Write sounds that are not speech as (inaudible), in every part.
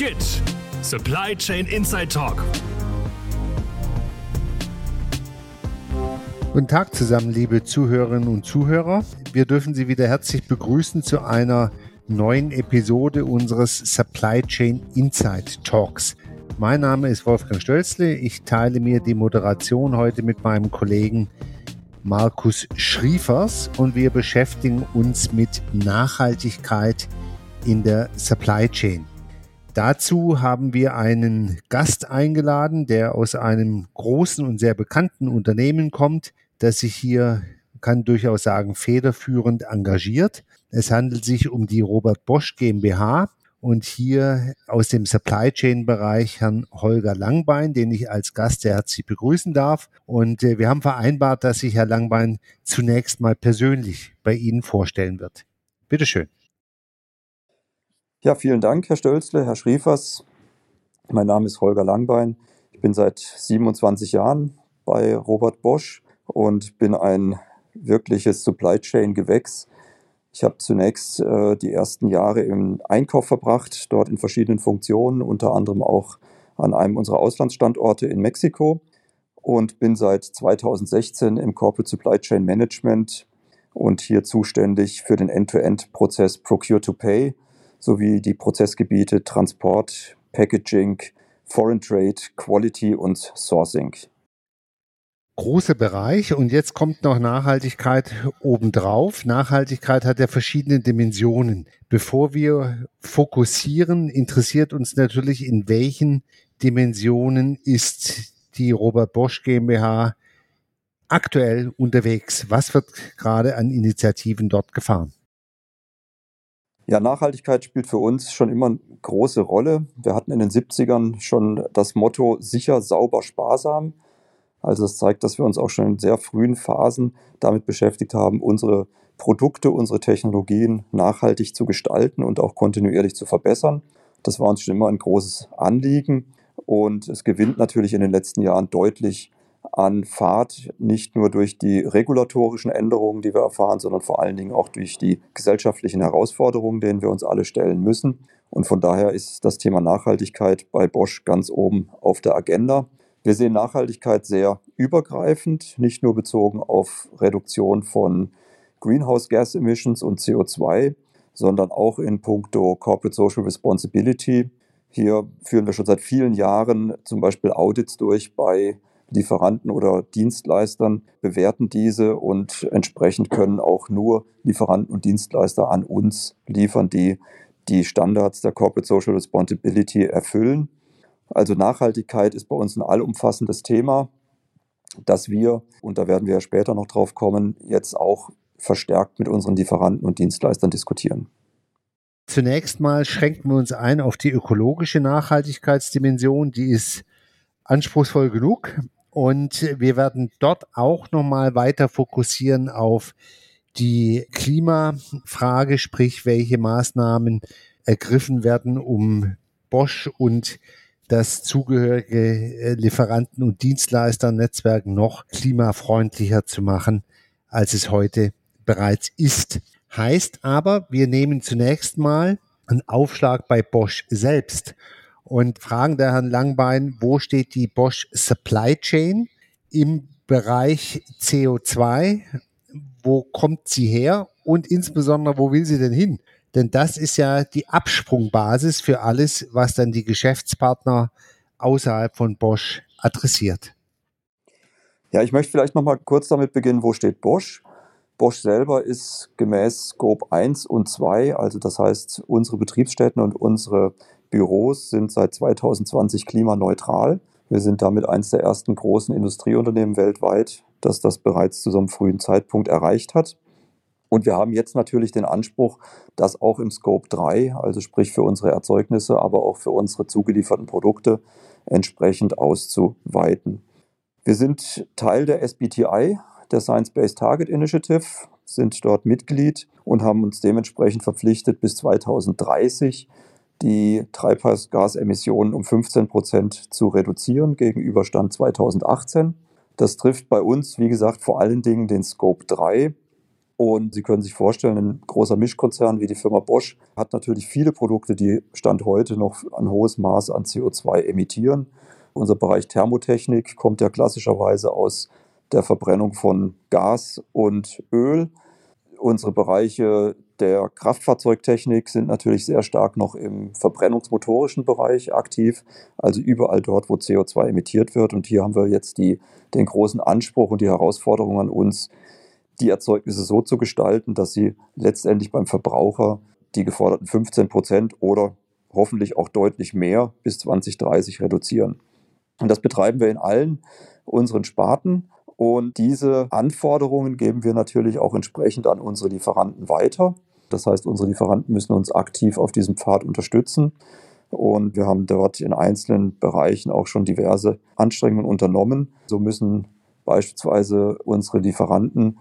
GIT Supply Chain Inside Talk. Guten Tag zusammen, liebe Zuhörerinnen und Zuhörer. Wir dürfen Sie wieder herzlich begrüßen zu einer neuen Episode unseres Supply Chain Inside Talks. Mein Name ist Wolfgang Stölzle. Ich teile mir die Moderation heute mit meinem Kollegen Markus Schriefers und wir beschäftigen uns mit Nachhaltigkeit in der Supply Chain. Dazu haben wir einen Gast eingeladen, der aus einem großen und sehr bekannten Unternehmen kommt, das sich hier, kann durchaus sagen, federführend engagiert. Es handelt sich um die Robert Bosch GmbH und hier aus dem Supply Chain Bereich Herrn Holger Langbein, den ich als Gast sehr herzlich begrüßen darf. Und äh, wir haben vereinbart, dass sich Herr Langbein zunächst mal persönlich bei Ihnen vorstellen wird. Bitte schön. Ja, vielen Dank, Herr Stölzle, Herr Schriefers. Mein Name ist Holger Langbein. Ich bin seit 27 Jahren bei Robert Bosch und bin ein wirkliches Supply Chain Gewächs. Ich habe zunächst äh, die ersten Jahre im Einkauf verbracht, dort in verschiedenen Funktionen, unter anderem auch an einem unserer Auslandsstandorte in Mexiko und bin seit 2016 im Corporate Supply Chain Management und hier zuständig für den End-to-End-Prozess Procure to Pay sowie die Prozessgebiete Transport, Packaging, Foreign Trade, Quality und Sourcing. Großer Bereich und jetzt kommt noch Nachhaltigkeit obendrauf. Nachhaltigkeit hat ja verschiedene Dimensionen. Bevor wir fokussieren, interessiert uns natürlich, in welchen Dimensionen ist die Robert Bosch GmbH aktuell unterwegs? Was wird gerade an Initiativen dort gefahren? Ja, Nachhaltigkeit spielt für uns schon immer eine große Rolle. Wir hatten in den 70ern schon das Motto sicher, sauber, sparsam. Also das zeigt, dass wir uns auch schon in sehr frühen Phasen damit beschäftigt haben, unsere Produkte, unsere Technologien nachhaltig zu gestalten und auch kontinuierlich zu verbessern. Das war uns schon immer ein großes Anliegen und es gewinnt natürlich in den letzten Jahren deutlich an Fahrt, nicht nur durch die regulatorischen Änderungen, die wir erfahren, sondern vor allen Dingen auch durch die gesellschaftlichen Herausforderungen, denen wir uns alle stellen müssen. Und von daher ist das Thema Nachhaltigkeit bei Bosch ganz oben auf der Agenda. Wir sehen Nachhaltigkeit sehr übergreifend, nicht nur bezogen auf Reduktion von Greenhouse Gas Emissions und CO2, sondern auch in puncto Corporate Social Responsibility. Hier führen wir schon seit vielen Jahren zum Beispiel Audits durch bei Lieferanten oder Dienstleistern, bewerten diese und entsprechend können auch nur Lieferanten und Dienstleister an uns liefern, die die Standards der Corporate Social Responsibility erfüllen. Also Nachhaltigkeit ist bei uns ein allumfassendes Thema, das wir, und da werden wir ja später noch drauf kommen, jetzt auch verstärkt mit unseren Lieferanten und Dienstleistern diskutieren. Zunächst mal schränken wir uns ein auf die ökologische Nachhaltigkeitsdimension. Die ist anspruchsvoll genug. Und wir werden dort auch nochmal weiter fokussieren auf die Klimafrage, sprich, welche Maßnahmen ergriffen werden, um Bosch und das zugehörige äh, Lieferanten- und Dienstleisternetzwerk noch klimafreundlicher zu machen, als es heute bereits ist. Heißt aber, wir nehmen zunächst mal einen Aufschlag bei Bosch selbst und fragen der Herrn Langbein, wo steht die Bosch Supply Chain im Bereich CO2? Wo kommt sie her? Und insbesondere, wo will sie denn hin? Denn das ist ja die Absprungbasis für alles, was dann die Geschäftspartner außerhalb von Bosch adressiert. Ja, ich möchte vielleicht noch mal kurz damit beginnen, wo steht Bosch? Bosch selber ist gemäß Scope 1 und 2, also das heißt, unsere Betriebsstätten und unsere Büros sind seit 2020 klimaneutral. Wir sind damit eines der ersten großen Industrieunternehmen weltweit, das das bereits zu so einem frühen Zeitpunkt erreicht hat. Und wir haben jetzt natürlich den Anspruch, das auch im Scope 3, also sprich für unsere Erzeugnisse, aber auch für unsere zugelieferten Produkte entsprechend auszuweiten. Wir sind Teil der SBTI, der Science Based Target Initiative, sind dort Mitglied und haben uns dementsprechend verpflichtet, bis 2030 die Treibhausgasemissionen um 15 Prozent zu reduzieren gegenüber Stand 2018. Das trifft bei uns, wie gesagt, vor allen Dingen den Scope 3. Und Sie können sich vorstellen, ein großer Mischkonzern wie die Firma Bosch hat natürlich viele Produkte, die Stand heute noch ein hohes Maß an CO2 emittieren. Unser Bereich Thermotechnik kommt ja klassischerweise aus der Verbrennung von Gas und Öl. Unsere Bereiche der Kraftfahrzeugtechnik sind natürlich sehr stark noch im verbrennungsmotorischen Bereich aktiv, also überall dort, wo CO2 emittiert wird. Und hier haben wir jetzt die, den großen Anspruch und die Herausforderung an uns, die Erzeugnisse so zu gestalten, dass sie letztendlich beim Verbraucher die geforderten 15 Prozent oder hoffentlich auch deutlich mehr bis 2030 reduzieren. Und das betreiben wir in allen unseren Sparten. Und diese Anforderungen geben wir natürlich auch entsprechend an unsere Lieferanten weiter. Das heißt, unsere Lieferanten müssen uns aktiv auf diesem Pfad unterstützen. Und wir haben dort in einzelnen Bereichen auch schon diverse Anstrengungen unternommen. So müssen beispielsweise unsere Lieferanten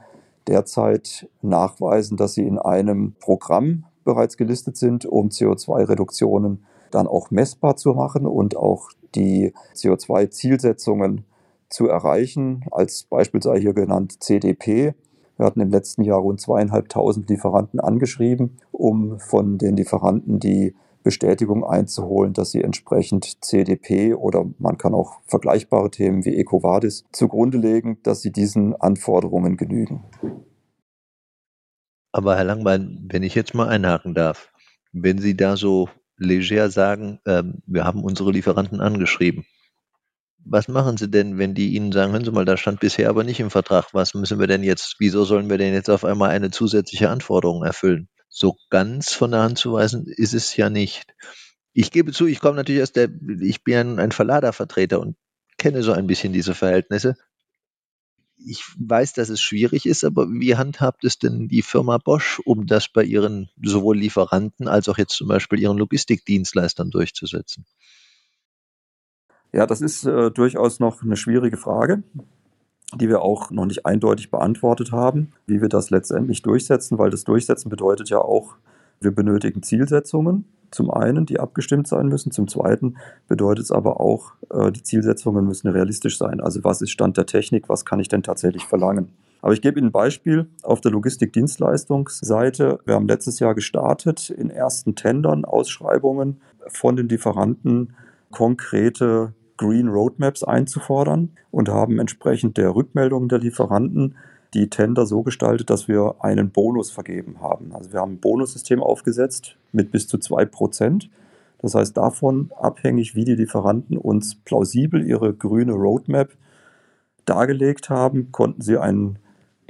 derzeit nachweisen, dass sie in einem Programm bereits gelistet sind, um CO2-Reduktionen dann auch messbar zu machen und auch die CO2-Zielsetzungen zu erreichen. Als Beispiel sei hier genannt CDP. Wir hatten im letzten Jahr rund zweieinhalbtausend Lieferanten angeschrieben, um von den Lieferanten die Bestätigung einzuholen, dass sie entsprechend CDP oder man kann auch vergleichbare Themen wie EcoVadis zugrunde legen, dass sie diesen Anforderungen genügen. Aber Herr Langbein, wenn ich jetzt mal einhaken darf, wenn Sie da so leger sagen, äh, wir haben unsere Lieferanten angeschrieben, was machen Sie denn, wenn die Ihnen sagen, hören Sie mal, da stand bisher aber nicht im Vertrag, was müssen wir denn jetzt, wieso sollen wir denn jetzt auf einmal eine zusätzliche Anforderung erfüllen? So ganz von der Hand zu weisen ist es ja nicht. Ich gebe zu, ich komme natürlich aus der, ich bin ein Verladervertreter und kenne so ein bisschen diese Verhältnisse. Ich weiß, dass es schwierig ist, aber wie handhabt es denn die Firma Bosch, um das bei ihren sowohl Lieferanten als auch jetzt zum Beispiel ihren Logistikdienstleistern durchzusetzen? Ja, das ist äh, durchaus noch eine schwierige Frage, die wir auch noch nicht eindeutig beantwortet haben, wie wir das letztendlich durchsetzen, weil das Durchsetzen bedeutet ja auch, wir benötigen Zielsetzungen. Zum einen, die abgestimmt sein müssen. Zum zweiten bedeutet es aber auch, äh, die Zielsetzungen müssen realistisch sein. Also was ist Stand der Technik? Was kann ich denn tatsächlich verlangen? Aber ich gebe Ihnen ein Beispiel auf der Logistikdienstleistungsseite. Wir haben letztes Jahr gestartet in ersten Tendern, Ausschreibungen von den Lieferanten konkrete Green Roadmaps einzufordern und haben entsprechend der Rückmeldungen der Lieferanten die Tender so gestaltet, dass wir einen Bonus vergeben haben. Also wir haben ein Bonussystem aufgesetzt mit bis zu zwei Prozent. Das heißt, davon abhängig, wie die Lieferanten uns plausibel ihre grüne Roadmap dargelegt haben, konnten sie einen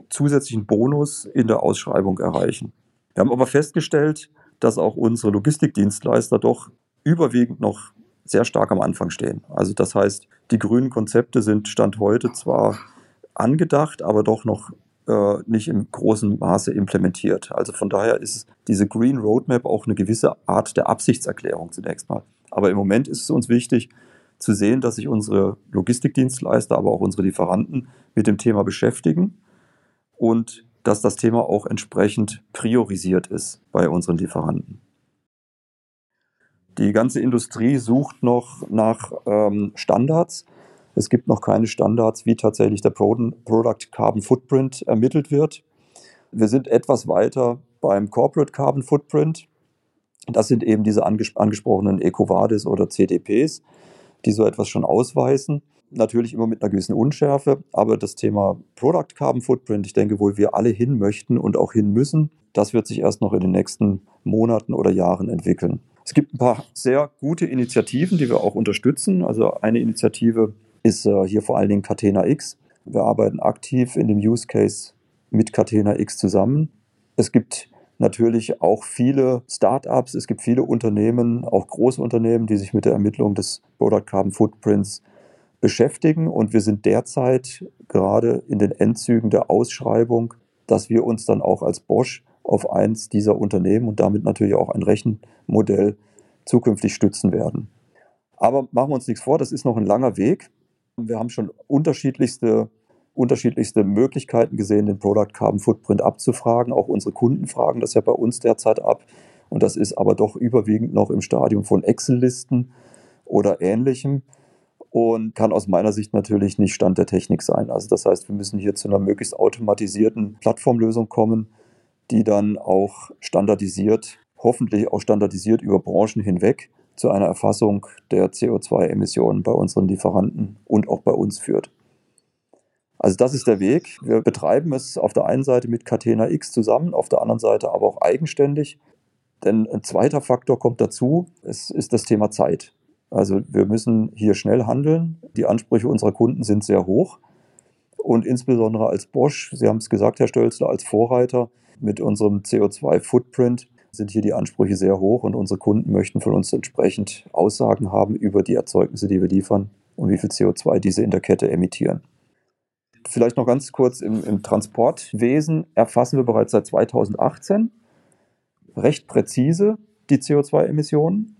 zusätzlichen Bonus in der Ausschreibung erreichen. Wir haben aber festgestellt, dass auch unsere Logistikdienstleister doch überwiegend noch sehr stark am Anfang stehen. Also das heißt, die grünen Konzepte sind Stand heute zwar angedacht, aber doch noch äh, nicht im großen Maße implementiert. Also von daher ist diese Green Roadmap auch eine gewisse Art der Absichtserklärung zunächst mal. Aber im Moment ist es uns wichtig zu sehen, dass sich unsere Logistikdienstleister, aber auch unsere Lieferanten mit dem Thema beschäftigen und dass das Thema auch entsprechend priorisiert ist bei unseren Lieferanten. Die ganze Industrie sucht noch nach ähm, Standards. Es gibt noch keine Standards, wie tatsächlich der Product Carbon Footprint ermittelt wird. Wir sind etwas weiter beim Corporate Carbon Footprint. Das sind eben diese anges angesprochenen EcoVadis oder CDPs, die so etwas schon ausweisen. Natürlich immer mit einer gewissen Unschärfe, aber das Thema Product Carbon Footprint, ich denke, wo wir alle hin möchten und auch hin müssen, das wird sich erst noch in den nächsten Monaten oder Jahren entwickeln. Es gibt ein paar sehr gute Initiativen, die wir auch unterstützen. Also eine Initiative ist äh, hier vor allen Dingen Catena X. Wir arbeiten aktiv in dem Use Case mit Catena X zusammen. Es gibt natürlich auch viele Startups, es gibt viele Unternehmen, auch große Unternehmen, die sich mit der Ermittlung des Product Carbon Footprints beschäftigen. Und wir sind derzeit gerade in den Endzügen der Ausschreibung, dass wir uns dann auch als Bosch auf eins dieser Unternehmen und damit natürlich auch ein Rechenmodell zukünftig stützen werden. Aber machen wir uns nichts vor, das ist noch ein langer Weg. Wir haben schon unterschiedlichste, unterschiedlichste Möglichkeiten gesehen, den Product Carbon Footprint abzufragen. Auch unsere Kunden fragen das ja bei uns derzeit ab. Und das ist aber doch überwiegend noch im Stadium von Excel-Listen oder ähnlichem und kann aus meiner Sicht natürlich nicht Stand der Technik sein. Also das heißt, wir müssen hier zu einer möglichst automatisierten Plattformlösung kommen, die dann auch standardisiert, hoffentlich auch standardisiert über Branchen hinweg zu einer Erfassung der CO2-Emissionen bei unseren Lieferanten und auch bei uns führt. Also das ist der Weg. Wir betreiben es auf der einen Seite mit Catena X zusammen, auf der anderen Seite aber auch eigenständig. Denn ein zweiter Faktor kommt dazu, es ist das Thema Zeit. Also wir müssen hier schnell handeln. Die Ansprüche unserer Kunden sind sehr hoch. Und insbesondere als Bosch, Sie haben es gesagt, Herr Stölzler, als Vorreiter mit unserem CO2-Footprint sind hier die Ansprüche sehr hoch und unsere Kunden möchten von uns entsprechend Aussagen haben über die Erzeugnisse, die wir liefern und wie viel CO2 diese in der Kette emittieren. Vielleicht noch ganz kurz im, im Transportwesen erfassen wir bereits seit 2018 recht präzise die CO2-Emissionen.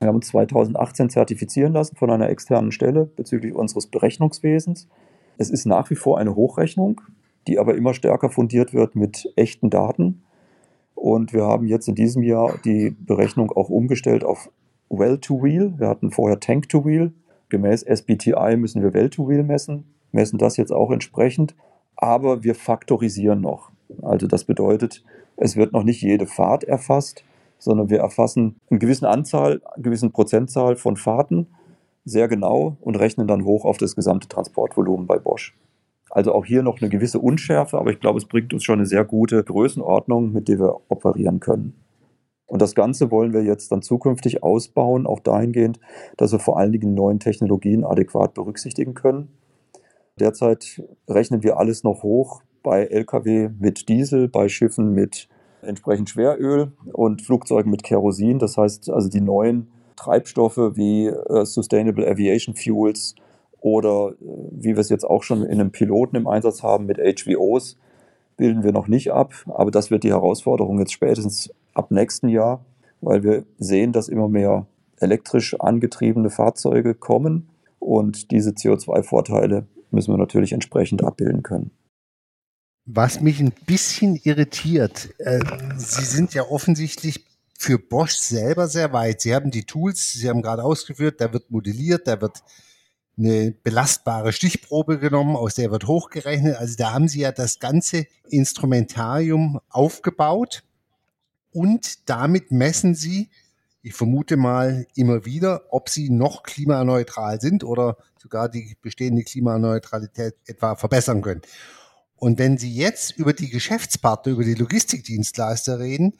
Wir haben uns 2018 zertifizieren lassen von einer externen Stelle bezüglich unseres Berechnungswesens. Es ist nach wie vor eine Hochrechnung, die aber immer stärker fundiert wird mit echten Daten. Und wir haben jetzt in diesem Jahr die Berechnung auch umgestellt auf Well-to-Wheel. Wir hatten vorher Tank-to-Wheel. Gemäß SBTI müssen wir Well-to-Wheel messen, messen das jetzt auch entsprechend. Aber wir faktorisieren noch. Also das bedeutet, es wird noch nicht jede Fahrt erfasst, sondern wir erfassen eine gewisse Anzahl, eine gewisse Prozentzahl von Fahrten sehr genau und rechnen dann hoch auf das gesamte Transportvolumen bei Bosch. Also auch hier noch eine gewisse Unschärfe, aber ich glaube, es bringt uns schon eine sehr gute Größenordnung, mit der wir operieren können. Und das Ganze wollen wir jetzt dann zukünftig ausbauen, auch dahingehend, dass wir vor allen Dingen neuen Technologien adäquat berücksichtigen können. Derzeit rechnen wir alles noch hoch bei Lkw mit Diesel, bei Schiffen mit entsprechend Schweröl und Flugzeugen mit Kerosin. Das heißt also die neuen Treibstoffe wie äh, Sustainable Aviation Fuels oder äh, wie wir es jetzt auch schon in einem Piloten im Einsatz haben mit HVOs, bilden wir noch nicht ab. Aber das wird die Herausforderung jetzt spätestens ab nächsten Jahr, weil wir sehen, dass immer mehr elektrisch angetriebene Fahrzeuge kommen und diese CO2-Vorteile müssen wir natürlich entsprechend abbilden können. Was mich ein bisschen irritiert, äh, Sie sind ja offensichtlich für Bosch selber sehr weit. Sie haben die Tools, Sie haben gerade ausgeführt, da wird modelliert, da wird eine belastbare Stichprobe genommen, aus der wird hochgerechnet. Also da haben Sie ja das ganze Instrumentarium aufgebaut und damit messen Sie, ich vermute mal immer wieder, ob Sie noch klimaneutral sind oder sogar die bestehende Klimaneutralität etwa verbessern können. Und wenn Sie jetzt über die Geschäftspartner, über die Logistikdienstleister reden,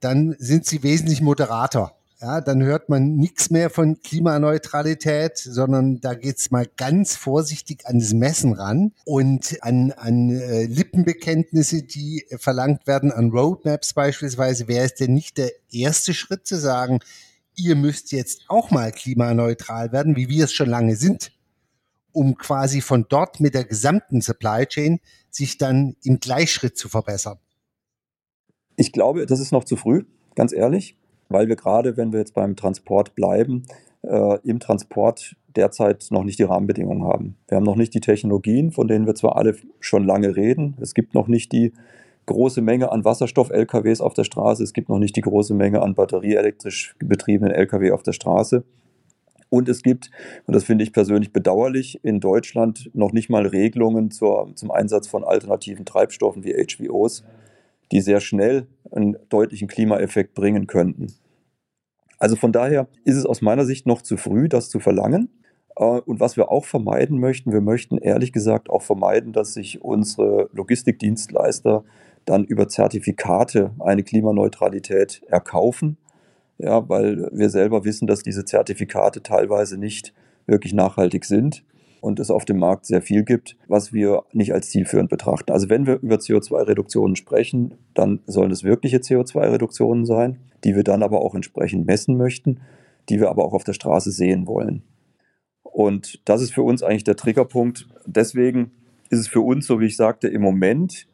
dann sind sie wesentlich moderater. Ja, dann hört man nichts mehr von Klimaneutralität, sondern da geht's mal ganz vorsichtig an das Messen ran und an, an äh, Lippenbekenntnisse, die verlangt werden, an Roadmaps beispielsweise. Wäre es denn nicht der erste Schritt zu sagen, ihr müsst jetzt auch mal klimaneutral werden, wie wir es schon lange sind, um quasi von dort mit der gesamten Supply Chain sich dann im Gleichschritt zu verbessern? Ich glaube, das ist noch zu früh, ganz ehrlich, weil wir gerade, wenn wir jetzt beim Transport bleiben, äh, im Transport derzeit noch nicht die Rahmenbedingungen haben. Wir haben noch nicht die Technologien, von denen wir zwar alle schon lange reden. Es gibt noch nicht die große Menge an Wasserstoff-LKWs auf der Straße. Es gibt noch nicht die große Menge an batterieelektrisch betriebenen LKW auf der Straße. Und es gibt, und das finde ich persönlich bedauerlich, in Deutschland noch nicht mal Regelungen zur, zum Einsatz von alternativen Treibstoffen wie HVOs die sehr schnell einen deutlichen Klimaeffekt bringen könnten. Also von daher ist es aus meiner Sicht noch zu früh, das zu verlangen. Äh, und was wir auch vermeiden möchten, wir möchten ehrlich gesagt auch vermeiden, dass sich unsere Logistikdienstleister dann über Zertifikate eine Klimaneutralität erkaufen. Ja, weil wir selber wissen, dass diese Zertifikate teilweise nicht wirklich nachhaltig sind und es auf dem Markt sehr viel gibt, was wir nicht als zielführend betrachten. Also wenn wir über CO2-Reduktionen sprechen, dann sollen es wirkliche CO2-Reduktionen sein, die wir dann aber auch entsprechend messen möchten, die wir aber auch auf der Straße sehen wollen. Und das ist für uns eigentlich der Triggerpunkt. Deswegen ist es für uns, so wie ich sagte, im Moment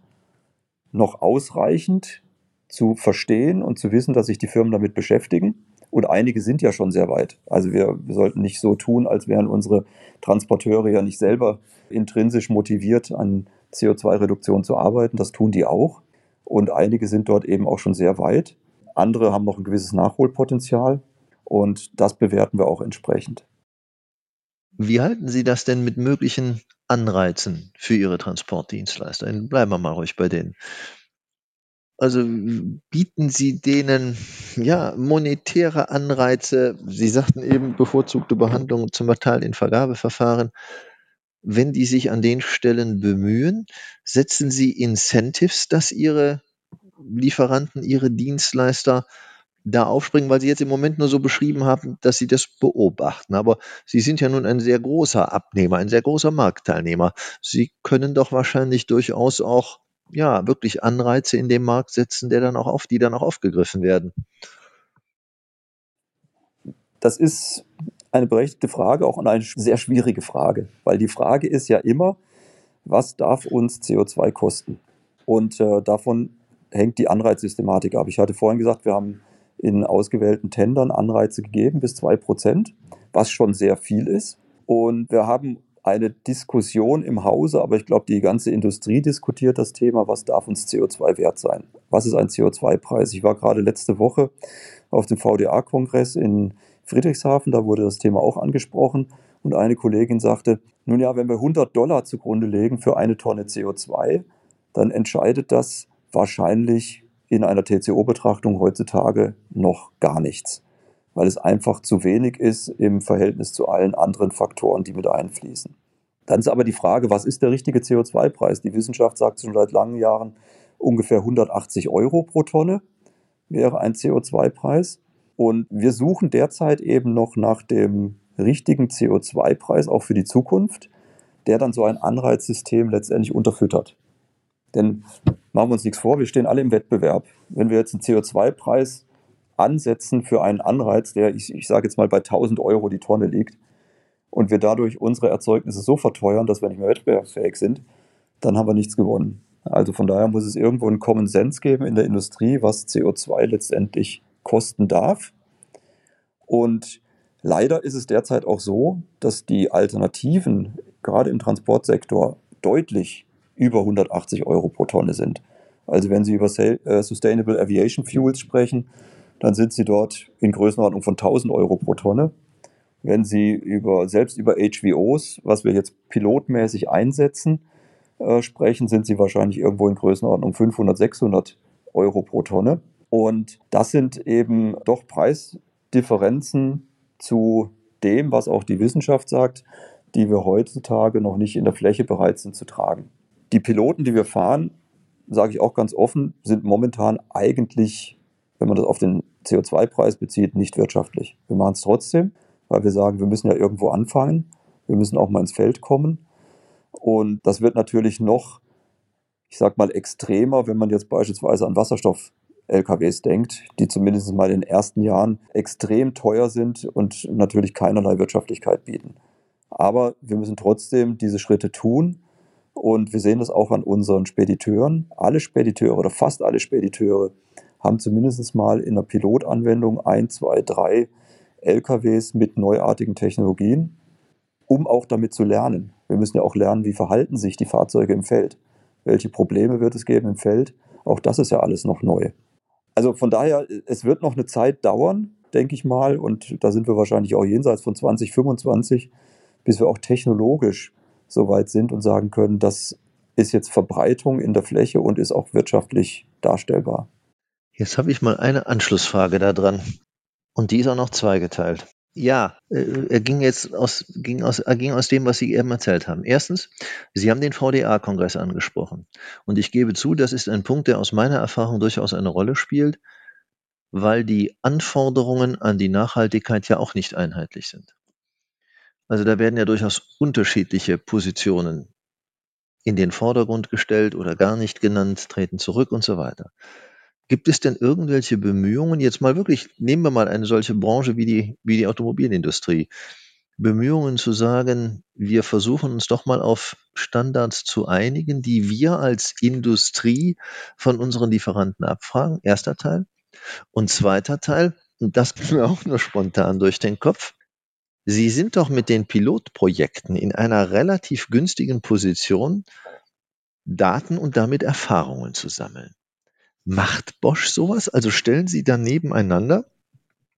noch ausreichend zu verstehen und zu wissen, dass sich die Firmen damit beschäftigen. Und einige sind ja schon sehr weit. Also wir, wir sollten nicht so tun, als wären unsere Transporteure ja nicht selber intrinsisch motiviert, an CO2-Reduktion zu arbeiten. Das tun die auch. Und einige sind dort eben auch schon sehr weit. Andere haben noch ein gewisses Nachholpotenzial. Und das bewerten wir auch entsprechend. Wie halten Sie das denn mit möglichen Anreizen für Ihre Transportdienstleister? Bleiben wir mal ruhig bei denen. Also bieten Sie denen ja monetäre Anreize? Sie sagten eben bevorzugte Behandlung zum Teil in Vergabeverfahren. Wenn die sich an den Stellen bemühen, setzen Sie Incentives, dass Ihre Lieferanten, Ihre Dienstleister da aufspringen, weil Sie jetzt im Moment nur so beschrieben haben, dass Sie das beobachten. Aber Sie sind ja nun ein sehr großer Abnehmer, ein sehr großer Marktteilnehmer. Sie können doch wahrscheinlich durchaus auch ja, wirklich Anreize in dem Markt setzen, der dann auch auf, die dann auch aufgegriffen werden? Das ist eine berechtigte Frage, auch eine sehr schwierige Frage, weil die Frage ist ja immer, was darf uns CO2 kosten? Und äh, davon hängt die Anreizsystematik ab. Ich hatte vorhin gesagt, wir haben in ausgewählten Tendern Anreize gegeben bis 2%, was schon sehr viel ist. Und wir haben eine Diskussion im Hause, aber ich glaube, die ganze Industrie diskutiert das Thema, was darf uns CO2 wert sein? Was ist ein CO2-Preis? Ich war gerade letzte Woche auf dem VDA-Kongress in Friedrichshafen, da wurde das Thema auch angesprochen und eine Kollegin sagte, nun ja, wenn wir 100 Dollar zugrunde legen für eine Tonne CO2, dann entscheidet das wahrscheinlich in einer TCO-Betrachtung heutzutage noch gar nichts weil es einfach zu wenig ist im Verhältnis zu allen anderen Faktoren, die mit einfließen. Dann ist aber die Frage, was ist der richtige CO2-Preis? Die Wissenschaft sagt schon seit langen Jahren, ungefähr 180 Euro pro Tonne wäre ein CO2-Preis. Und wir suchen derzeit eben noch nach dem richtigen CO2-Preis, auch für die Zukunft, der dann so ein Anreizsystem letztendlich unterfüttert. Denn machen wir uns nichts vor, wir stehen alle im Wettbewerb. Wenn wir jetzt einen CO2-Preis ansetzen für einen Anreiz, der, ich, ich sage jetzt mal, bei 1000 Euro die Tonne liegt und wir dadurch unsere Erzeugnisse so verteuern, dass wir nicht mehr wettbewerbsfähig sind, dann haben wir nichts gewonnen. Also von daher muss es irgendwo einen Common Sense geben in der Industrie, was CO2 letztendlich kosten darf. Und leider ist es derzeit auch so, dass die Alternativen gerade im Transportsektor deutlich über 180 Euro pro Tonne sind. Also wenn Sie über äh, Sustainable Aviation Fuels sprechen, dann sind sie dort in Größenordnung von 1000 Euro pro Tonne. Wenn Sie über, selbst über HVOs, was wir jetzt pilotmäßig einsetzen, äh, sprechen, sind sie wahrscheinlich irgendwo in Größenordnung 500, 600 Euro pro Tonne. Und das sind eben doch Preisdifferenzen zu dem, was auch die Wissenschaft sagt, die wir heutzutage noch nicht in der Fläche bereit sind zu tragen. Die Piloten, die wir fahren, sage ich auch ganz offen, sind momentan eigentlich wenn man das auf den CO2-Preis bezieht, nicht wirtschaftlich. Wir machen es trotzdem, weil wir sagen, wir müssen ja irgendwo anfangen. Wir müssen auch mal ins Feld kommen. Und das wird natürlich noch, ich sag mal, extremer, wenn man jetzt beispielsweise an Wasserstoff-LKWs denkt, die zumindest mal in den ersten Jahren extrem teuer sind und natürlich keinerlei Wirtschaftlichkeit bieten. Aber wir müssen trotzdem diese Schritte tun. Und wir sehen das auch an unseren Spediteuren. Alle Spediteure oder fast alle Spediteure haben zumindest mal in der Pilotanwendung ein, zwei, drei LKWs mit neuartigen Technologien, um auch damit zu lernen. Wir müssen ja auch lernen, wie verhalten sich die Fahrzeuge im Feld. Welche Probleme wird es geben im Feld? Auch das ist ja alles noch neu. Also von daher, es wird noch eine Zeit dauern, denke ich mal, und da sind wir wahrscheinlich auch jenseits von 2025, bis wir auch technologisch so weit sind und sagen können, das ist jetzt Verbreitung in der Fläche und ist auch wirtschaftlich darstellbar. Jetzt habe ich mal eine Anschlussfrage da dran. Und die ist auch noch zweigeteilt. Ja, äh, er ging jetzt aus, ging aus, er ging aus dem, was Sie eben erzählt haben. Erstens, Sie haben den VDA-Kongress angesprochen. Und ich gebe zu, das ist ein Punkt, der aus meiner Erfahrung durchaus eine Rolle spielt, weil die Anforderungen an die Nachhaltigkeit ja auch nicht einheitlich sind. Also da werden ja durchaus unterschiedliche Positionen in den Vordergrund gestellt oder gar nicht genannt, treten zurück und so weiter. Gibt es denn irgendwelche Bemühungen, jetzt mal wirklich, nehmen wir mal eine solche Branche wie die, wie die Automobilindustrie, Bemühungen zu sagen, wir versuchen uns doch mal auf Standards zu einigen, die wir als Industrie von unseren Lieferanten abfragen. Erster Teil. Und zweiter Teil, und das (laughs) ging mir auch nur spontan durch den Kopf. Sie sind doch mit den Pilotprojekten in einer relativ günstigen Position, Daten und damit Erfahrungen zu sammeln. Macht Bosch sowas? Also stellen Sie dann nebeneinander,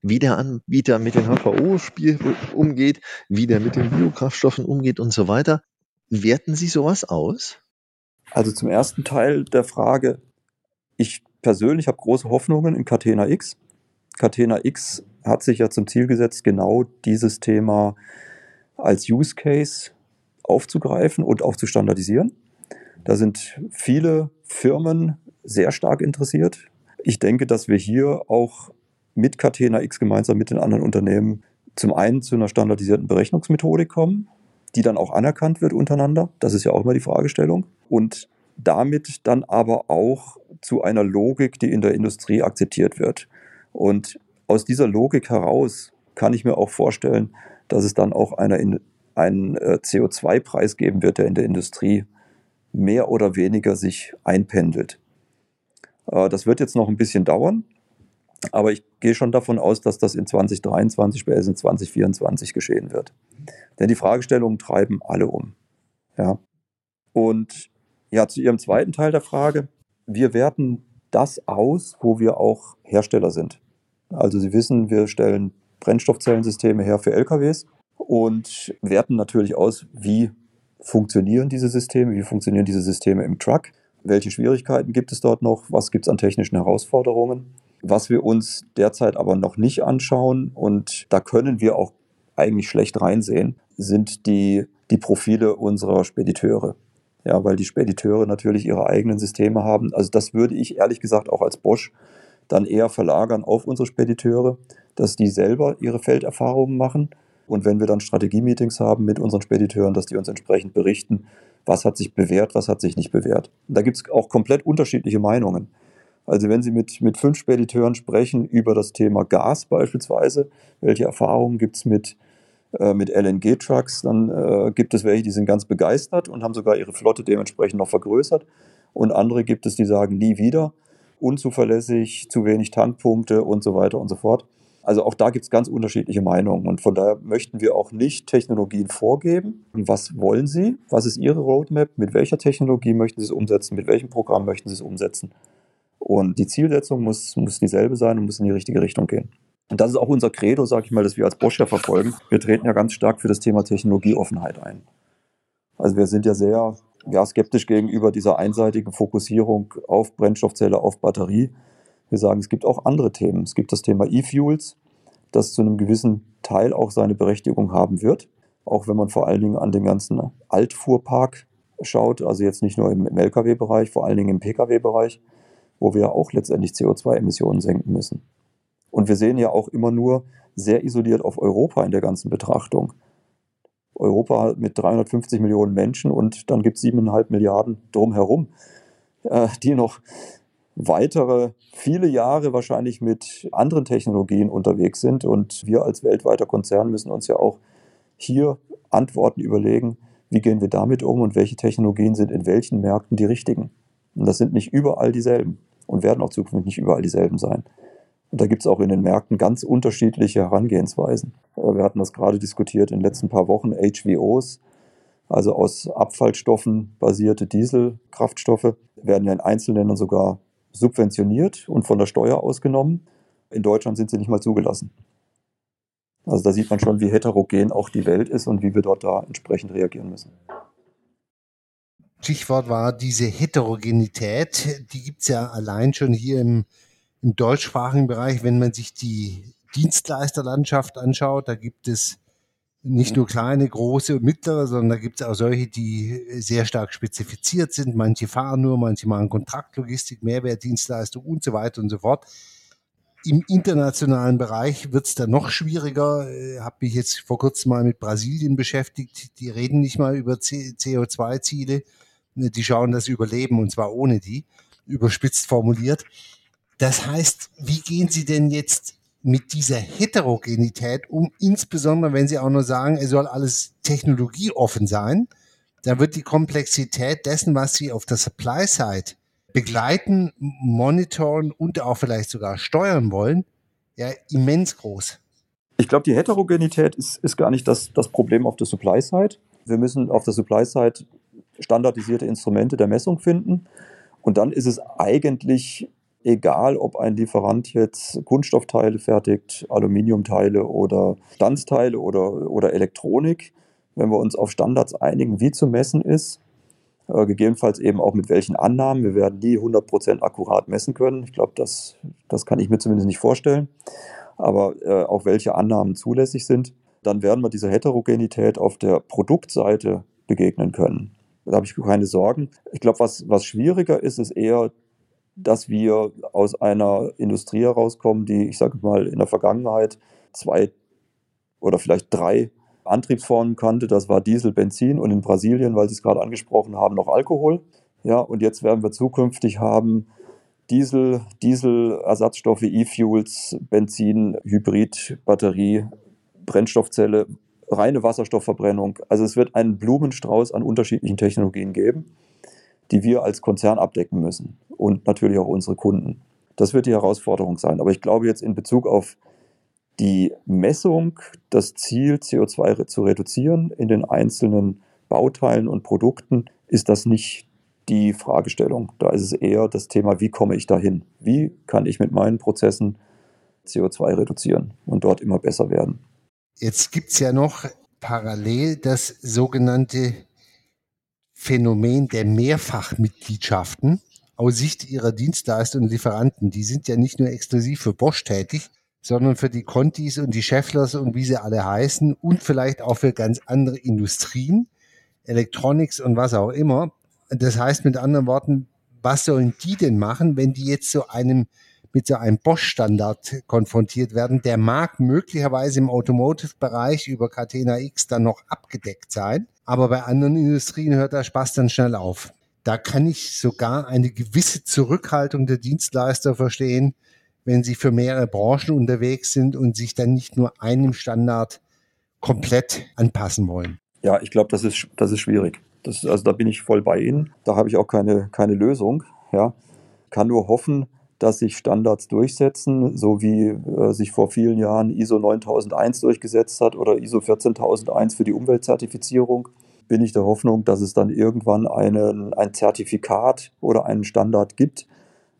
wie der Anbieter mit dem HVO-Spiel umgeht, wie der mit den Biokraftstoffen umgeht und so weiter. Werten Sie sowas aus? Also zum ersten Teil der Frage, ich persönlich habe große Hoffnungen in Catena X. Catena X hat sich ja zum Ziel gesetzt, genau dieses Thema als Use Case aufzugreifen und auch zu standardisieren. Da sind viele Firmen sehr stark interessiert. Ich denke, dass wir hier auch mit Catena X gemeinsam mit den anderen Unternehmen zum einen zu einer standardisierten Berechnungsmethodik kommen, die dann auch anerkannt wird untereinander. Das ist ja auch immer die Fragestellung. Und damit dann aber auch zu einer Logik, die in der Industrie akzeptiert wird. Und aus dieser Logik heraus kann ich mir auch vorstellen, dass es dann auch eine, einen äh, CO2-Preis geben wird, der in der Industrie mehr oder weniger sich einpendelt. Äh, das wird jetzt noch ein bisschen dauern, aber ich gehe schon davon aus, dass das in 2023, spätestens 2024 geschehen wird. Denn die Fragestellungen treiben alle um. Ja. Und ja, zu Ihrem zweiten Teil der Frage. Wir werten das aus, wo wir auch Hersteller sind. Also Sie wissen, wir stellen Brennstoffzellensysteme her für LKWs und werten natürlich aus, wie funktionieren diese Systeme, wie funktionieren diese Systeme im Truck, welche Schwierigkeiten gibt es dort noch, was gibt es an technischen Herausforderungen. Was wir uns derzeit aber noch nicht anschauen und da können wir auch eigentlich schlecht reinsehen, sind die, die Profile unserer Spediteure. Ja, weil die Spediteure natürlich ihre eigenen Systeme haben. Also das würde ich ehrlich gesagt auch als Bosch dann eher verlagern auf unsere Spediteure, dass die selber ihre Felderfahrungen machen. Und wenn wir dann Strategie-Meetings haben mit unseren Spediteuren, dass die uns entsprechend berichten, was hat sich bewährt, was hat sich nicht bewährt. Da gibt es auch komplett unterschiedliche Meinungen. Also wenn Sie mit, mit fünf Spediteuren sprechen über das Thema Gas beispielsweise, welche Erfahrungen gibt es mit, äh, mit LNG-Trucks, dann äh, gibt es welche, die sind ganz begeistert und haben sogar ihre Flotte dementsprechend noch vergrößert. Und andere gibt es, die sagen nie wieder unzuverlässig, zu wenig Tankpunkte und so weiter und so fort. Also auch da gibt es ganz unterschiedliche Meinungen und von daher möchten wir auch nicht Technologien vorgeben. Was wollen Sie? Was ist Ihre Roadmap? Mit welcher Technologie möchten Sie es umsetzen? Mit welchem Programm möchten Sie es umsetzen? Und die Zielsetzung muss, muss dieselbe sein und muss in die richtige Richtung gehen. Und das ist auch unser Credo, sage ich mal, das wir als Bosch ja verfolgen. Wir treten ja ganz stark für das Thema Technologieoffenheit ein. Also wir sind ja sehr ja, skeptisch gegenüber dieser einseitigen Fokussierung auf Brennstoffzelle, auf Batterie. Wir sagen, es gibt auch andere Themen. Es gibt das Thema E-Fuels, das zu einem gewissen Teil auch seine Berechtigung haben wird. Auch wenn man vor allen Dingen an den ganzen Altfuhrpark schaut, also jetzt nicht nur im, Lkw-Bereich, vor allen Dingen im Pkw-Bereich, wo wir auch letztendlich CO2-Emissionen senken müssen. Und wir sehen ja auch immer nur sehr isoliert auf Europa in der ganzen Betrachtung. Europa mit 350 Millionen Menschen und dann gibt es siebeneinhalb Milliarden drumherum, äh, die noch weitere viele Jahre wahrscheinlich mit anderen Technologien unterwegs sind. Und wir als weltweiter Konzern müssen uns ja auch hier Antworten überlegen, wie gehen wir damit um und welche Technologien sind in welchen Märkten die richtigen. Und das sind nicht überall dieselben und werden auch zukünftig nicht überall dieselben sein. Und da gibt es auch in den Märkten ganz unterschiedliche Herangehensweisen. Wir hatten das gerade diskutiert in den letzten paar Wochen, HVOs, also aus Abfallstoffen basierte Dieselkraftstoffe, werden ja in Einzelländern sogar subventioniert und von der Steuer ausgenommen. In Deutschland sind sie nicht mal zugelassen. Also da sieht man schon, wie heterogen auch die Welt ist und wie wir dort da entsprechend reagieren müssen. Stichwort war diese Heterogenität, die gibt es ja allein schon hier im, im deutschsprachigen Bereich, wenn man sich die Dienstleisterlandschaft anschaut, da gibt es nicht nur kleine, große und mittlere, sondern da gibt es auch solche, die sehr stark spezifiziert sind. Manche fahren nur, manche machen Kontraktlogistik, Mehrwertdienstleistung und so weiter und so fort. Im internationalen Bereich wird es dann noch schwieriger. Ich habe mich jetzt vor kurzem mal mit Brasilien beschäftigt. Die reden nicht mal über CO2-Ziele. Die schauen, dass sie überleben und zwar ohne die, überspitzt formuliert. Das heißt, wie gehen Sie denn jetzt mit dieser Heterogenität um, insbesondere wenn Sie auch nur sagen, es soll alles technologieoffen sein, da wird die Komplexität dessen, was Sie auf der Supply-Side begleiten, monitoren und auch vielleicht sogar steuern wollen, ja immens groß. Ich glaube, die Heterogenität ist, ist gar nicht das, das Problem auf der Supply-Side. Wir müssen auf der Supply-Side standardisierte Instrumente der Messung finden. Und dann ist es eigentlich egal ob ein Lieferant jetzt Kunststoffteile fertigt, Aluminiumteile oder Standsteile oder, oder Elektronik, wenn wir uns auf Standards einigen, wie zu messen ist, Äh, gegebenenfalls eben auch mit welchen Annahmen. Wir werden nie 100% akkurat messen können. Ich glaube, das, das kann ich mir zumindest nicht vorstellen. Aber äh, auch welche Annahmen zulässig sind, dann werden wir dieser Heterogenität auf der Produktseite begegnen können. Da habe ich keine Sorgen. Ich glaube, was, was schwieriger ist, ist eher, dass wir aus einer Industrie herauskommen, die, ich sage mal, in der Vergangenheit zwei oder vielleicht drei Antriebsformen kannte. Das war Diesel, Benzin und in Brasilien, weil Sie es gerade angesprochen haben, noch Alkohol. Ja, und jetzt werden wir zukünftig haben Diesel, Dieselersatzstoffe, E-Fuels, Benzin, Hybrid, Batterie, Brennstoffzelle, reine Wasserstoffverbrennung. Also es wird einen Blumenstrauß an unterschiedlichen Technologien geben, die wir als Konzern abdecken müssen und natürlich auch unsere Kunden. Das wird die Herausforderung sein. Aber ich glaube jetzt in Bezug auf die Messung, das Ziel, CO2 zu reduzieren in den einzelnen Bauteilen und Produkten, ist das nicht die Fragestellung. Da ist es eher das Thema, wie komme ich dahin? Wie kann ich mit meinen Prozessen CO2 reduzieren und dort immer besser werden? Jetzt gibt es ja noch parallel das sogenannte Phänomen der Mehrfachmitgliedschaften aus Sicht ihrer Dienstleister und Lieferanten. Die sind ja nicht nur exklusiv für Bosch tätig, sondern für die Contis und die Schefflers und wie sie alle heißen und vielleicht auch für ganz andere Industrien, Electronics und was auch immer. Das heißt mit anderen Worten, was sollen die denn machen, wenn die jetzt so einem mit so einem Bosch-Standard konfrontiert werden? Der mag möglicherweise im Automotive-Bereich über Catena X dann noch abgedeckt sein, aber bei anderen Industrien hört der Spaß dann schnell auf. Da kann ich sogar eine gewisse Zurückhaltung der Dienstleister verstehen, wenn sie für mehrere Branchen unterwegs sind und sich dann nicht nur einem Standard komplett anpassen wollen? Ja, ich glaube, das ist, das ist schwierig. Das, also da bin ich voll bei Ihnen. Da habe ich auch keine, keine Lösung. Ja. Kann nur hoffen, dass sich Standards durchsetzen, so wie äh, sich vor vielen Jahren ISO 9001 durchgesetzt hat oder ISO 14001 für die Umweltzertifizierung. Bin ich der Hoffnung, dass es dann irgendwann einen, ein Zertifikat oder einen Standard gibt,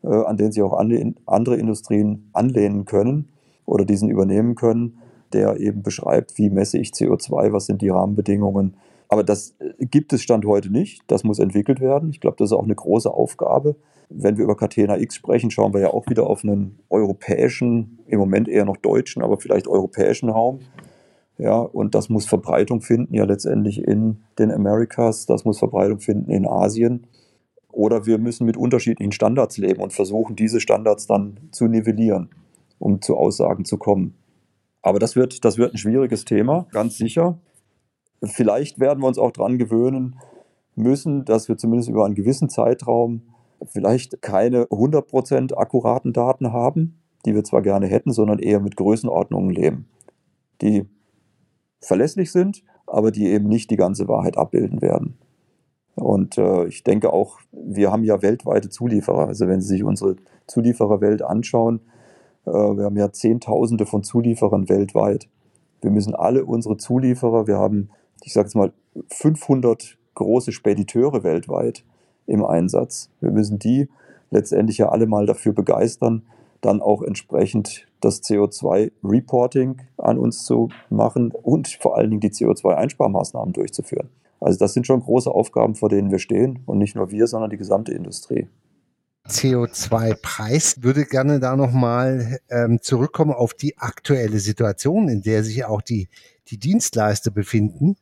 äh, an den sich auch andere Industrien anlehnen können oder diesen übernehmen können, der eben beschreibt, wie messe ich CO2, was sind die Rahmenbedingungen. Aber das äh, gibt es Stand heute nicht. Das muss entwickelt werden. Ich glaube, das ist auch eine große Aufgabe. Wenn wir über Catena X sprechen, schauen wir ja auch wieder auf einen europäischen, im Moment eher noch deutschen, aber vielleicht europäischen Raum. Ja, und das muss Verbreitung finden, ja letztendlich in den Americas, das muss Verbreitung finden in Asien. Oder wir müssen mit unterschiedlichen Standards leben und versuchen, diese Standards dann zu nivellieren, um zu Aussagen zu kommen. Aber das wird, das wird ein schwieriges Thema, ganz sicher. Vielleicht werden wir uns auch daran gewöhnen müssen, dass wir zumindest über einen gewissen Zeitraum vielleicht keine 100% akkuraten Daten haben, die wir zwar gerne hätten, sondern eher mit Größenordnungen leben, die verlässlich sind, aber die eben nicht die ganze Wahrheit abbilden werden. Und äh, ich denke auch, wir haben ja weltweite Zulieferer. Also wenn Sie sich unsere Zuliefererwelt anschauen, äh, wir haben ja Zehntausende von Zulieferern weltweit. Wir müssen alle unsere Zulieferer, wir haben, ich sage es mal, 500 große Spediteure weltweit im Einsatz. Wir müssen die letztendlich ja alle mal dafür begeistern, dann auch entsprechend das CO2-Reporting an uns zu machen und vor allen Dingen die CO2-Einsparmaßnahmen durchzuführen. Also das sind schon große Aufgaben, vor denen wir stehen und nicht nur wir, sondern die gesamte Industrie. CO2-Preis würde gerne da nochmal ähm, zurückkommen auf die aktuelle Situation, in der sich auch die, die Dienstleister befinden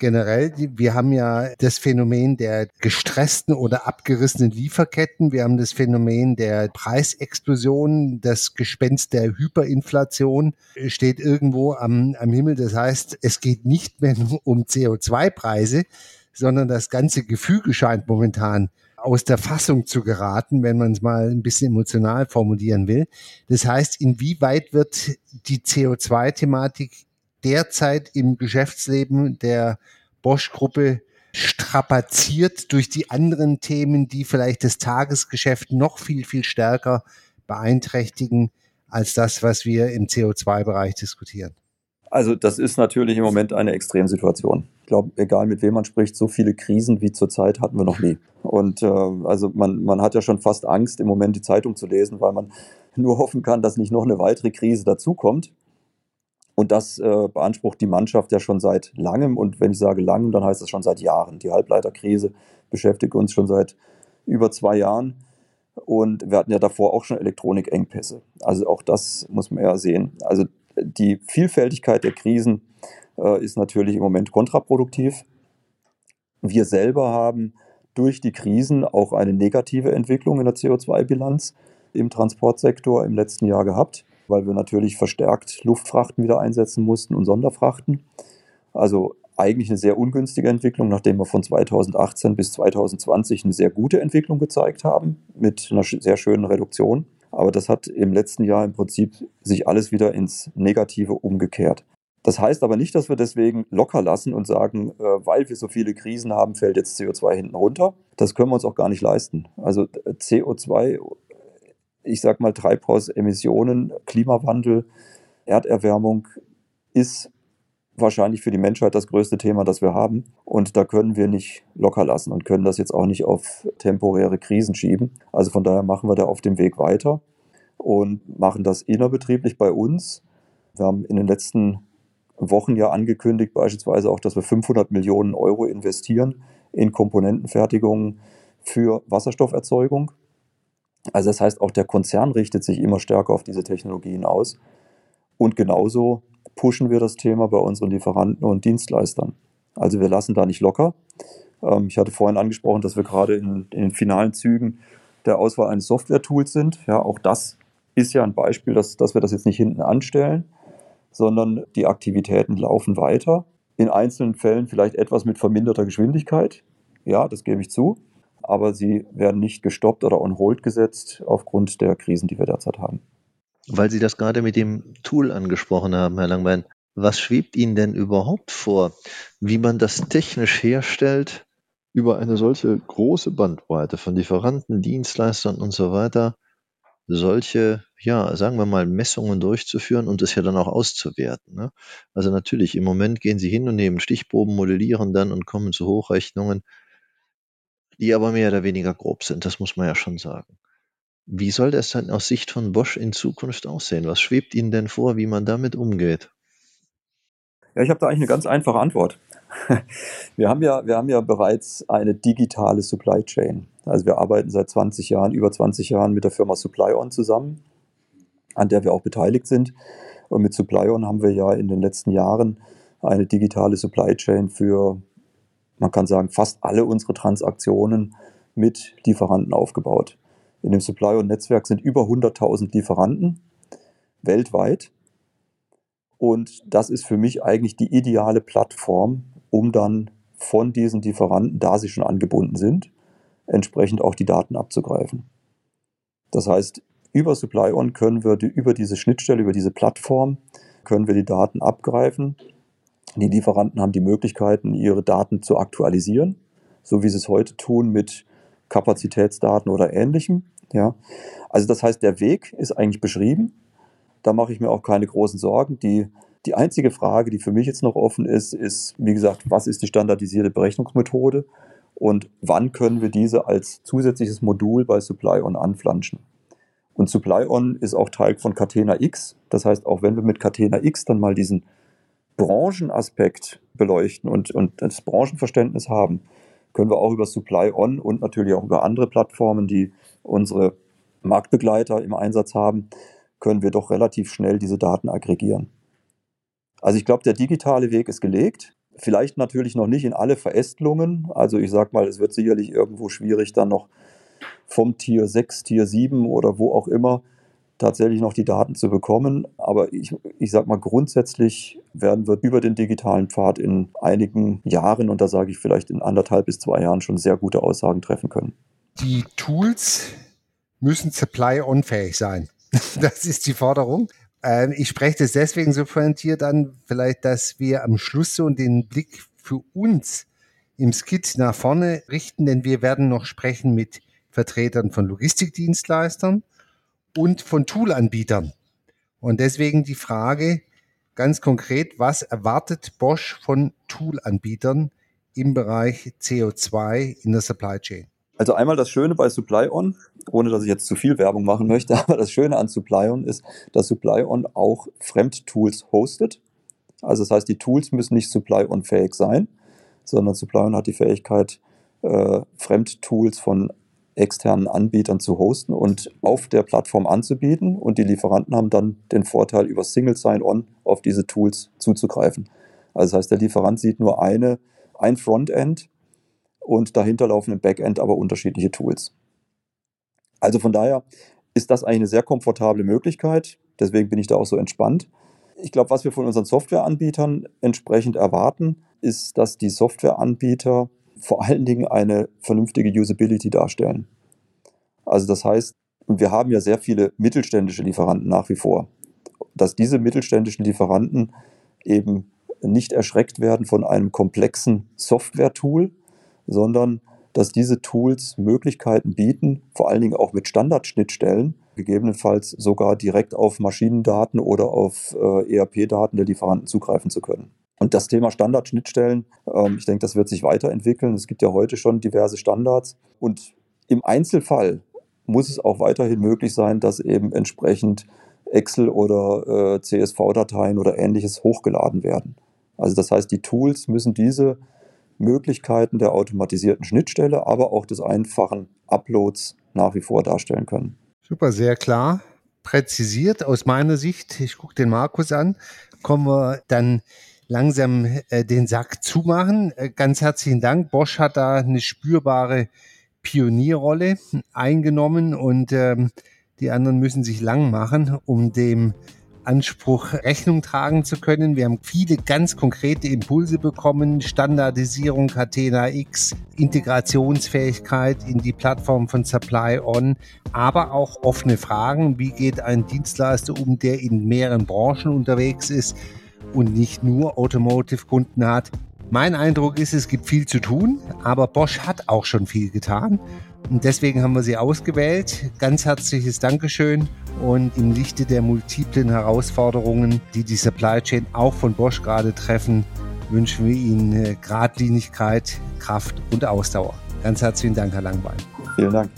generell, wir haben ja das Phänomen der gestressten oder abgerissenen Lieferketten. Wir haben das Phänomen der Preisexplosion. Das Gespenst der Hyperinflation steht irgendwo am, am Himmel. Das heißt, es geht nicht mehr nur um CO2-Preise, sondern das ganze Gefüge scheint momentan aus der Fassung zu geraten, wenn man es mal ein bisschen emotional formulieren will. Das heißt, inwieweit wird die CO2-Thematik derzeit im Geschäftsleben der Bosch-Gruppe strapaziert durch die anderen Themen, die vielleicht das Tagesgeschäft noch viel, viel stärker beeinträchtigen als das, was wir im CO2-Bereich diskutieren? Also das ist natürlich im Moment eine Extremsituation. Ich glaube, egal mit wem man spricht, so viele Krisen wie zurzeit hatten wir noch nie. Und äh, also man, man hat ja schon fast Angst, im Moment die Zeitung zu lesen, weil man nur hoffen kann, dass nicht noch eine weitere Krise dazukommt. Und das äh, beansprucht die Mannschaft ja schon seit langem. Und wenn ich sage langem, dann heißt das schon seit Jahren. Die Halbleiterkrise beschäftigt uns schon seit über zwei Jahren. Und wir hatten ja davor auch schon Elektronikengpässe. Also auch das muss man ja sehen. Also die Vielfältigkeit der Krisen äh, ist natürlich im Moment kontraproduktiv. Wir selber haben durch die Krisen auch eine negative Entwicklung in der CO2-Bilanz im Transportsektor im letzten Jahr gehabt, weil wir natürlich verstärkt Luftfrachten wieder einsetzen mussten und Sonderfrachten. Also eigentlich eine sehr ungünstige Entwicklung, nachdem wir von 2018 bis 2020 eine sehr gute Entwicklung gezeigt haben mit einer sehr schönen Reduktion. Aber das hat im letzten Jahr im Prinzip sich alles wieder ins Negative umgekehrt. Das heißt aber nicht, dass wir deswegen locker lassen und sagen, äh, weil wir so viele Krisen haben, fällt jetzt CO2 hinten runter. Das können wir uns auch gar nicht leisten. Also äh, CO2, ich sag mal Treibhausemissionen, Klimawandel, Erderwärmung ist wahrscheinlich für die Menschheit das größte Thema, das wir haben. Und da können wir nicht locker lassen und können das jetzt auch nicht auf temporäre Krisen schieben. Also von daher machen wir da auf dem Weg weiter und machen das innerbetrieblich bei uns. Wir haben in den letzten Wochen ja angekündigt, beispielsweise auch, dass wir 500 Millionen Euro investieren in Komponentenfertigung für Wasserstofferzeugung. Also das heißt, auch der Konzern richtet sich immer stärker auf diese Technologien aus. Und genauso pushen wir das Thema bei unseren Lieferanten und Dienstleistern. Also wir lassen da nicht locker. Ähm, ich hatte vorhin angesprochen, dass wir gerade in, in den finalen Zügen der Auswahl eines Software-Tools sind. Ja, auch das ist ja ein Beispiel, dass, dass wir das jetzt nicht hinten anstellen, sondern die Aktivitäten laufen weiter. In einzelnen Fällen vielleicht etwas mit verminderter Geschwindigkeit. Ja, das gebe ich zu. Aber sie werden nicht gestoppt oder on hold gesetzt aufgrund der Krisen, die wir derzeit haben. Weil Sie das gerade mit dem Tool angesprochen haben, Herr Langbein. Was schwebt Ihnen denn überhaupt vor, wie man das technisch herstellt, über eine solche große Bandbreite von Lieferanten, Dienstleistern und so weiter, solche, ja, sagen wir mal, Messungen durchzuführen und das ja dann auch auszuwerten. Ne? Also natürlich, im Moment gehen Sie hin und nehmen Stichproben, modellieren dann und kommen zu Hochrechnungen, die aber mehr oder weniger grob sind, das muss man ja schon sagen. Wie soll das dann aus Sicht von Bosch in Zukunft aussehen? Was schwebt Ihnen denn vor, wie man damit umgeht? Ja, ich habe da eigentlich eine ganz einfache Antwort. (laughs) Wir haben, ja, wir haben ja bereits eine digitale Supply Chain. Also wir arbeiten seit 20 Jahren, über 20 Jahren mit der Firma SupplyOn zusammen, an der wir auch beteiligt sind. Und mit SupplyOn haben wir ja in den letzten Jahren eine digitale Supply Chain für, man kann sagen, fast alle unsere Transaktionen mit Lieferanten aufgebaut. In dem SupplyOn-Netzwerk sind über 100.000 Lieferanten weltweit. Und das ist für mich eigentlich die ideale Plattform, um dann von diesen Lieferanten, da sie schon angebunden sind, entsprechend auch die Daten abzugreifen. Das heißt, über SupplyOn können wir die, über diese Schnittstelle, über diese Plattform, können wir die Daten abgreifen. Die Lieferanten haben die Möglichkeiten, ihre Daten zu aktualisieren, so wie sie es heute tun mit Kapazitätsdaten oder ähnlichem. Ja. Also das heißt, der Weg ist eigentlich beschrieben. Da mache ich mir auch keine großen Sorgen. Die, die einzige Frage, die für mich jetzt noch offen ist, ist, wie gesagt, was ist die standardisierte Berechnungsmethode und wann können wir diese als zusätzliches Modul bei SupplyOn anflanschen? Und SupplyOn ist auch Teil von Catena X. Das heißt, auch wenn wir mit Catena X dann mal diesen Branchenaspekt beleuchten und, und das Branchenverständnis haben, können wir auch über Supply On und natürlich auch über andere Plattformen, die unsere Marktbegleiter im Einsatz haben, können wir doch relativ schnell diese Daten aggregieren. Also ich glaube, der digitale Weg ist gelegt. Vielleicht natürlich noch nicht in alle Verästelungen. Also ich sage mal, es wird sicherlich irgendwo schwierig, dann noch vom Tier 6, Tier 7 oder wo auch immer tatsächlich noch die Daten zu bekommen. Aber ich, ich sage mal, grundsätzlich werden wir über den digitalen Pfad in einigen Jahren, und da sage ich vielleicht in anderthalb bis zwei Jahren, schon sehr gute Aussagen treffen können. Die Tools müssen supply-on-fähig sein. (laughs) Das ist die Forderung. Ähm, ich spreche das deswegen so pointiert an, vielleicht, dass wir am Schluss so den Blick für uns im Skit nach vorne richten, denn wir werden noch sprechen mit Vertretern von Logistikdienstleistern und von Toolanbietern. Und deswegen die Frage ganz konkret, was erwartet Bosch von Toolanbietern im Bereich CO2 in der Supply Chain? Also einmal das Schöne bei SupplyOn, ohne dass ich jetzt zu viel Werbung machen möchte, (laughs) aber das Schöne an SupplyOn ist, dass SupplyOn auch Fremdtools hostet. Also das heißt, die Tools müssen nicht supply-on-fähig sein, sondern supply-on hat die Fähigkeit, äh, Fremdtools von externen Anbietern zu hosten und auf der Plattform anzubieten. Und die Lieferanten haben dann den Vorteil, über Single Sign-On auf diese Tools zuzugreifen. Also das heißt, der Lieferant sieht nur eine, ein Frontend und dahinter laufen im Backend aber unterschiedliche Tools. Also von daher ist das eigentlich eine sehr komfortable Möglichkeit. Deswegen bin ich da auch so entspannt. Ich glaube, was wir von unseren Softwareanbietern entsprechend erwarten, ist, dass die Softwareanbieter vor allen Dingen eine vernünftige Usability darstellen. Also das heißt, und wir haben ja sehr viele mittelständische Lieferanten nach wie vor, dass diese mittelständischen Lieferanten eben nicht erschreckt werden von einem komplexen Software-Tool, sondern dass diese Tools Möglichkeiten bieten, vor allen Dingen auch mit Standardschnittstellen, gegebenenfalls sogar direkt auf Maschinendaten oder auf äh, ERP-Daten der Lieferanten zugreifen zu können. Und das Thema Standardschnittstellen, ähm, ich denke, das wird sich weiterentwickeln. Es gibt ja heute schon diverse Standards. Und im Einzelfall muss es auch weiterhin möglich sein, dass eben entsprechend Excel oder äh, CSV-Dateien oder ähnliches hochgeladen werden. Also das heißt, die Tools müssen diese Möglichkeiten der automatisierten Schnittstelle, aber auch des einfachen Uploads nach wie vor darstellen können. Super, sehr klar, präzisiert aus meiner Sicht. Ich gucke den Markus an. Kommen wir dann langsam äh, den Sack zumachen. Äh, ganz herzlichen Dank. Bosch hat da eine spürbare Pionierrolle eingenommen und ähm, die anderen müssen sich lang machen, um dem Anspruch Rechnung tragen zu können. Wir haben viele ganz konkrete Impulse bekommen. Standardisierung Catena X, Integrationsfähigkeit in die Plattform von Supply On, aber auch offene Fragen. Wie geht ein Dienstleister um, der in mehreren Branchen unterwegs ist und nicht nur Automotive-Kunden hat? Mein Eindruck ist, es gibt viel zu tun, aber Bosch hat auch schon viel getan. Und deswegen haben wir sie ausgewählt. Ganz herzliches Dankeschön. Und im Lichte der multiplen Herausforderungen, die die Supply Chain auch von Bosch gerade treffen, wünschen wir Ihnen äh, Gradlinigkeit, Kraft und Ausdauer. Ganz herzlichen Dank, Herr Langbein. Vielen Dank.